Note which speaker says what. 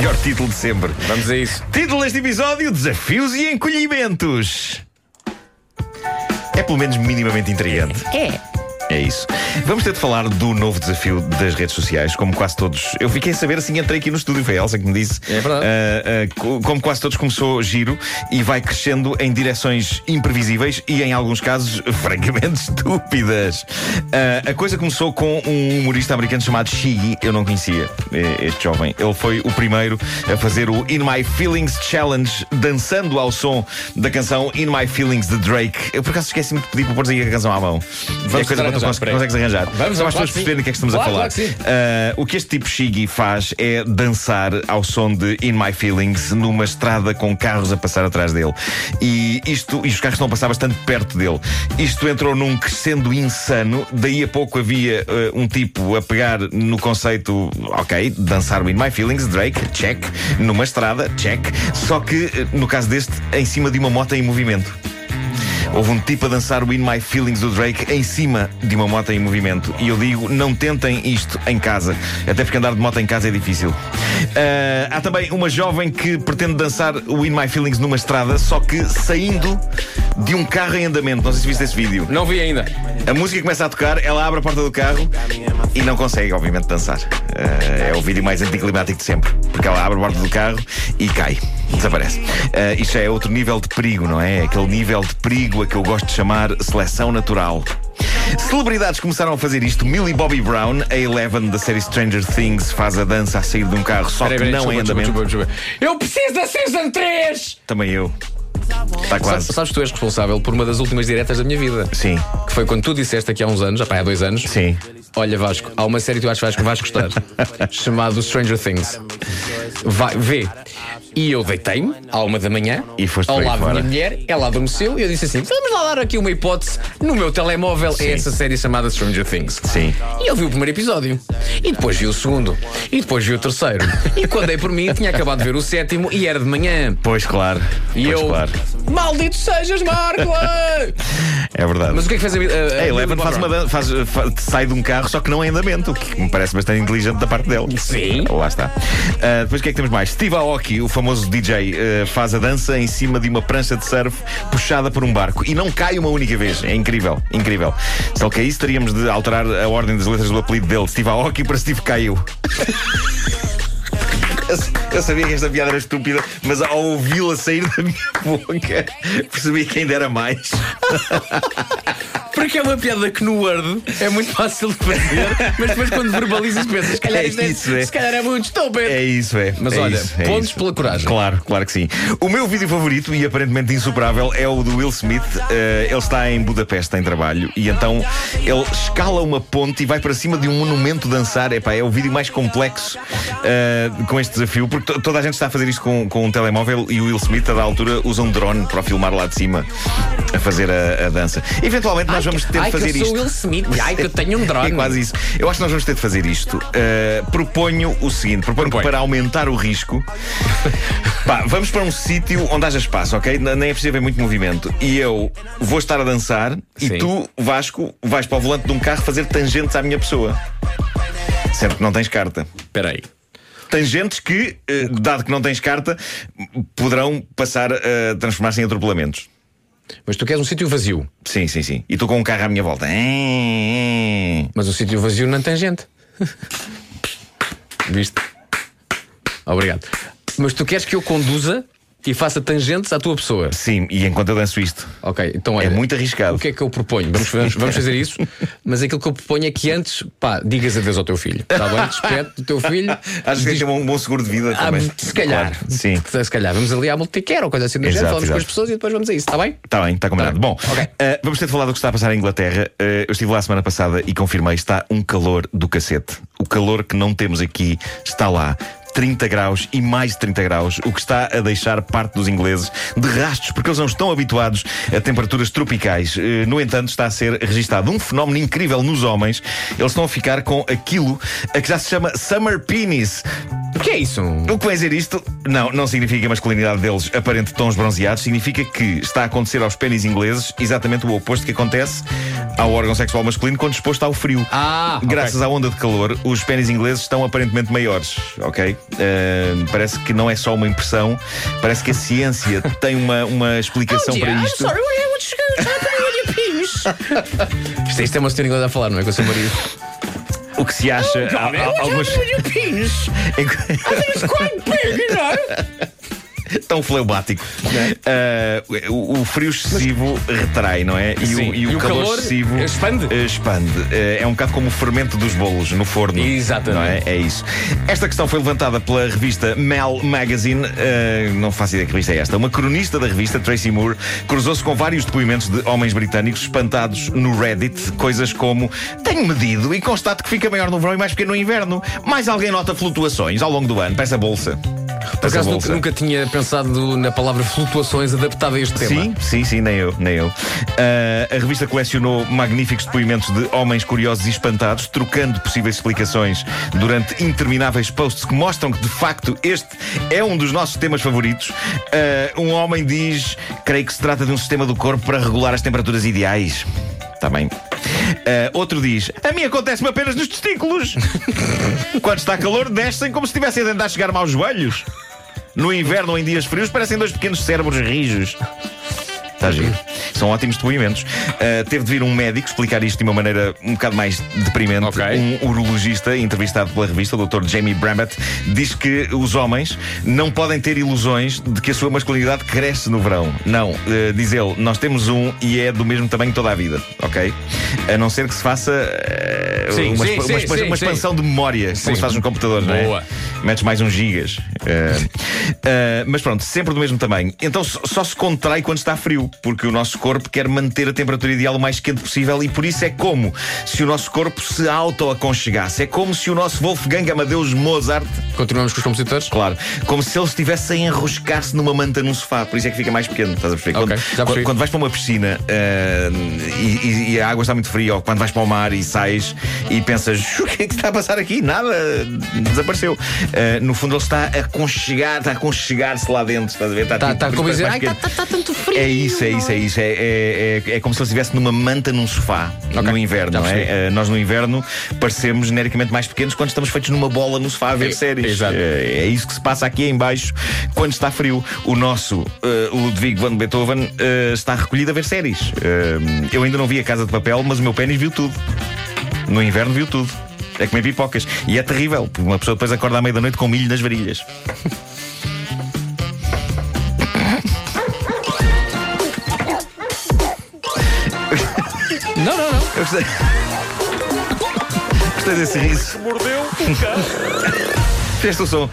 Speaker 1: Melhor título de sempre.
Speaker 2: Vamos a isso.
Speaker 1: Título deste episódio: Desafios e Encolhimentos. É pelo menos minimamente intrigante.
Speaker 3: É.
Speaker 1: É isso. Vamos ter de falar do novo desafio das redes sociais, como quase todos. Eu fiquei a saber assim, entrei aqui no estúdio, foi a Elsa que me disse.
Speaker 2: É verdade.
Speaker 1: Uh, uh, como quase todos começou giro e vai crescendo em direções imprevisíveis e, em alguns casos, francamente estúpidas. Uh, a coisa começou com um humorista americano chamado Shiggy, eu não conhecia este jovem. Ele foi o primeiro a fazer o In My Feelings Challenge, dançando ao som da canção In My Feelings de Drake. Eu por acaso esqueci-me de pedir para pôr aí a canção à mão.
Speaker 2: Vamos
Speaker 1: é coisa
Speaker 2: arranjar,
Speaker 1: cons consegues arranjar.
Speaker 2: Vamos,
Speaker 1: para as pessoas perceberem o que é que estamos
Speaker 2: Claro,
Speaker 1: a falar.
Speaker 2: claro.
Speaker 1: Uh, o que este tipo Shiggy faz é dançar ao som de In My Feelings numa estrada com carros a passar atrás dele. E isto, e os carros estão a passar bastante perto dele. Isto entrou num crescendo insano. Daí a pouco havia uh, um tipo a pegar no conceito, ok, dançar o In My Feelings, Drake, check, numa estrada, check. Só que, uh, no caso deste, em cima de uma moto em movimento. Houve um tipo a dançar o In My Feelings do Drake em cima de uma moto em movimento. E eu digo, não tentem isto em casa. Até porque andar de moto em casa é difícil. Uh, há também uma jovem que pretende dançar o In My Feelings numa estrada, só que saindo de um carro em andamento. Não sei se viste esse vídeo.
Speaker 2: Não vi ainda.
Speaker 1: A música começa a tocar, ela abre a porta do carro e não consegue, obviamente, dançar. Uh, é o vídeo mais anticlimático de sempre. Porque ela abre a porta do carro e cai. Desaparece. Uh, isto já é outro nível de perigo, não é? Aquele nível de perigo a que eu gosto de chamar seleção natural. Celebridades começaram a fazer isto. Millie Bobby Brown, a Eleven da série Stranger Things, faz a dança a sair de um carro, só
Speaker 2: Peraí,
Speaker 1: que não em andamento.
Speaker 2: desculpa, desculpa, desculpa. Eu preciso da Season 3!
Speaker 1: Também eu. Está
Speaker 2: Sabes,
Speaker 1: quase.
Speaker 2: sabes que tu és responsável por uma das últimas diretas da minha vida.
Speaker 1: Sim,
Speaker 2: Que foi quando tu disseste aqui há uns anos, já pá, há dois anos.
Speaker 1: sim.
Speaker 2: Olha, Vasco, há uma série que tu achas que vais gostar, chamado Stranger Things. Vai, vê. E eu deitei-me à uma da manhã,
Speaker 1: E foste
Speaker 2: ao lado da minha mulher, ela adormeceu e eu disse assim: vamos lá dar aqui uma hipótese no meu telemóvel. É essa série chamada Stranger Things.
Speaker 1: Sim.
Speaker 2: E eu vi o primeiro episódio. E depois vi o segundo. E depois vi o terceiro. E quando dei por mim, tinha acabado de ver o sétimo e era de manhã.
Speaker 1: Pois claro.
Speaker 2: E
Speaker 1: pois
Speaker 2: eu.
Speaker 1: claro.
Speaker 2: Maldito sejas, Marco!
Speaker 1: É verdade.
Speaker 2: Mas o que é que fez a, a,
Speaker 1: A Eleven faz uma dan- faz, fa- sai de um carro, só que não é em andamento, o que me parece bastante inteligente da parte dele.
Speaker 2: Sim.
Speaker 1: Lá está. Uh, depois o que é que temos mais? Steve Aoki, o famoso DJ, uh, faz a dança em cima de uma prancha de surf puxada por um barco e não cai uma única vez. É incrível, incrível. Se ele caísse, teríamos de alterar a ordem das letras do apelido dele, Steve Aoki, para Steve Caiu. Eu- sabia que esta piada era estúpida, mas ao ouvi-la sair da minha boca, percebi que ainda era mais.
Speaker 2: Porque é uma piada que no Word é muito fácil de fazer, mas depois quando verbalizas pensas, se calhar,
Speaker 1: É
Speaker 2: isto é,
Speaker 1: isso, é.
Speaker 2: se calhar é muito estúpido.
Speaker 1: É isso, é.
Speaker 2: Mas
Speaker 1: É
Speaker 2: olha,
Speaker 1: isso, é
Speaker 2: pontos
Speaker 1: isso.
Speaker 2: pela coragem.
Speaker 1: Claro, claro que sim. O meu vídeo favorito e aparentemente insuperável é o do Will Smith. Eh, ele está em Budapeste em trabalho e então ele escala uma ponte e vai para cima de um monumento dançar. Epá, é o vídeo mais complexo eh, com este desafio, porque to- toda a gente está a fazer isto com, com um telemóvel e o Will Smith, a da altura, usa um drone para filmar lá de cima a fazer a, a dança. Eventualmente nós vamos ter
Speaker 2: Ai,
Speaker 1: de fazer
Speaker 2: que eu
Speaker 1: isto.
Speaker 2: sou Will Smith. Ai, que eu tenho um drone.
Speaker 1: É quase isso. Eu acho que nós vamos ter de fazer isto. Uh, proponho o seguinte: proponho que para aumentar o risco, pá, vamos para um sítio onde haja espaço, ok? Nem é preciso haver muito movimento. E eu vou estar a dançar e
Speaker 2: Sim.
Speaker 1: tu, Vasco, vais para o volante de um carro fazer tangentes à minha pessoa. Sendo que não tens carta.
Speaker 2: Espera aí.
Speaker 1: Tangentes que, eh, dado que não tens carta, poderão passar a transformar-se em atropelamentos.
Speaker 2: Mas tu queres um sítio vazio.
Speaker 1: Sim, sim, sim. E tu com um carro à minha volta.
Speaker 2: Mas o sítio vazio não tem gente. Viste? Obrigado. Mas tu queres que eu conduza e faça tangentes à tua pessoa.
Speaker 1: Sim, e enquanto eu danço isto.
Speaker 2: Ok, então olha.
Speaker 1: É muito arriscado.
Speaker 2: O que é que eu proponho? Vamos, vamos, vamos fazer isso, mas aquilo que eu proponho é que antes, pá, digas adeus ao teu filho. Está bem? Despede do teu filho.
Speaker 1: Acho que tem um bom seguro de vida
Speaker 2: Ah,
Speaker 1: também.
Speaker 2: se calhar.
Speaker 1: Claro, sim.
Speaker 2: Se calhar. Vamos ali à multicare ou coisa assim do
Speaker 1: Exato,
Speaker 2: género, falamos com
Speaker 1: exato.
Speaker 2: as pessoas e depois vamos a isso, está bem?
Speaker 1: Está bem, está combinado.
Speaker 2: Tá bem.
Speaker 1: Bom,
Speaker 2: Ok.
Speaker 1: eh, vamos ter de falar do que está a passar em Inglaterra. Eh, eu estive lá a semana passada e confirmei: está um calor do cacete. O calor que não temos aqui está lá. 30 graus e mais de 30 graus, o que está a deixar parte dos ingleses de rastros, porque eles não estão habituados a temperaturas tropicais. Eh, No entanto, está a ser registado um fenómeno incrível nos homens. Eles estão a ficar com aquilo a que já se chama Summer Penis.
Speaker 2: O que é isso?
Speaker 1: O que vai dizer isto não, não significa que a masculinidade deles aparente tons bronzeados, significa que está a acontecer aos pênis ingleses exatamente o oposto que acontece ao órgão sexual masculino quando exposto ao frio.
Speaker 2: Ah.
Speaker 1: Graças à onda de calor, os pênis ingleses estão aparentemente maiores, ok? Uh, parece que não é só uma impressão, parece que a ciência tem uma, uma explicação para isto.
Speaker 2: Isto, isto é uma senhora inglesa a falar, não é? Com o seu marido.
Speaker 1: O que se acha. há- há- algumas... Tão fleumático. Ah, o, o frio excessivo retrai, não é? E,
Speaker 2: Sim.
Speaker 1: o, e o calor, excessivo
Speaker 2: expande?
Speaker 1: eh, expande. Eh, é um bocado como o fermento dos bolos no forno.
Speaker 2: Exatamente.
Speaker 1: Não é? é isso. Esta questão foi levantada pela revista Mel Magazine. eh, não faço ideia que revista é esta. Uma cronista da revista, Tracy Moore, cruzou-se com vários depoimentos de homens britânicos espantados no Reddit. Coisas como: Tenho medido e constato que fica maior no verão e mais pequeno no inverno. Mais alguém nota flutuações ao longo do ano. Peça a bolsa.
Speaker 2: Por acaso nunca, nunca tinha pensado na palavra flutuações adaptada a este tema.
Speaker 1: Sim, sim, sim, nem eu, nem eu. Ah, a revista colecionou magníficos depoimentos de homens curiosos e espantados, trocando possíveis explicações durante intermináveis posts que mostram que, de facto, este é um dos nossos temas favoritos. Ah, um homem diz: Creio que se trata de um sistema do corpo para regular as temperaturas ideais. Está bem. Ah, outro diz: A mim acontece-me apenas nos testículos. Quando está calor, descem como se estivessem a tentar chegar-me aos joelhos. No inverno ou em dias frios, parecem dois pequenos cérebros rijos. Está giro. São ótimos depoimentos. Uh, teve de vir um médico explicar isto de uma maneira um bocado mais deprimente.
Speaker 2: Ok.
Speaker 1: Um urologista, entrevistado pela revista, o Dr. Jamie Brambett, diz que os homens não podem ter ilusões de que a sua masculinidade cresce no verão. Não. Uh, diz ele, nós temos um e é do mesmo tamanho toda a vida, ok? A não ser que se faça uh,
Speaker 2: Sim,
Speaker 1: uma,
Speaker 2: sim,
Speaker 1: uma
Speaker 2: sim,
Speaker 1: uma expansão de memória, como se faz nos computadores, não é?
Speaker 2: Boa.
Speaker 1: Metes mais uns gigas. Uh, mas pronto, sempre do mesmo tamanho. Então só, se contrai quando está frio, porque o nosso corpo quer manter a temperatura ideal o mais quente possível e por isso é como se o nosso corpo se auto-aconchegasse. É como se o nosso Wolfgang Amadeus Mozart,
Speaker 2: Continuamos com os compositores?
Speaker 1: claro, como se ele estivesse a enroscar-se numa manta num sofá. Por isso é que fica mais pequeno, estás a perceber?
Speaker 2: Ok,
Speaker 1: quando, quando, quando vais para uma piscina uh, e, e- e a água está muito fria, ou quando vais para o mar e sais e pensas o que é que está a passar aqui? Nada, desapareceu. Uh, no fundo, ele está a aconchegar, está a aconchegar-se lá dentro, estás a ver? Está,
Speaker 2: Está
Speaker 1: tipo-
Speaker 2: tá como a dizer, ai, está tá, tá tanto frio.
Speaker 1: É isso, é isso, é isso. É, é, é, é como se ele estivesse numa manta num sofá
Speaker 2: Ok,
Speaker 1: no inverno, é? Eh, nós no inverno parecemos genericamente mais pequenos quando estamos feitos numa bola no sofá a ver
Speaker 2: É,
Speaker 1: séries.
Speaker 2: exato.
Speaker 1: Eh, é isso que se passa aqui em baixo quando está frio. O nosso eh, Ludwig van Beethoven eh, está recolhido a ver séries. Eu ainda não vi a Casa de Papel, mas o meu pênis viu tudo. No inverno viu tudo. É comer pipocas. E é terrível, porque uma pessoa depois acorda à meia da noite com milho nas varilhas. Eu gostei. Gostei desse riso.
Speaker 3: Mordeu o cão.
Speaker 1: Fizeste o som.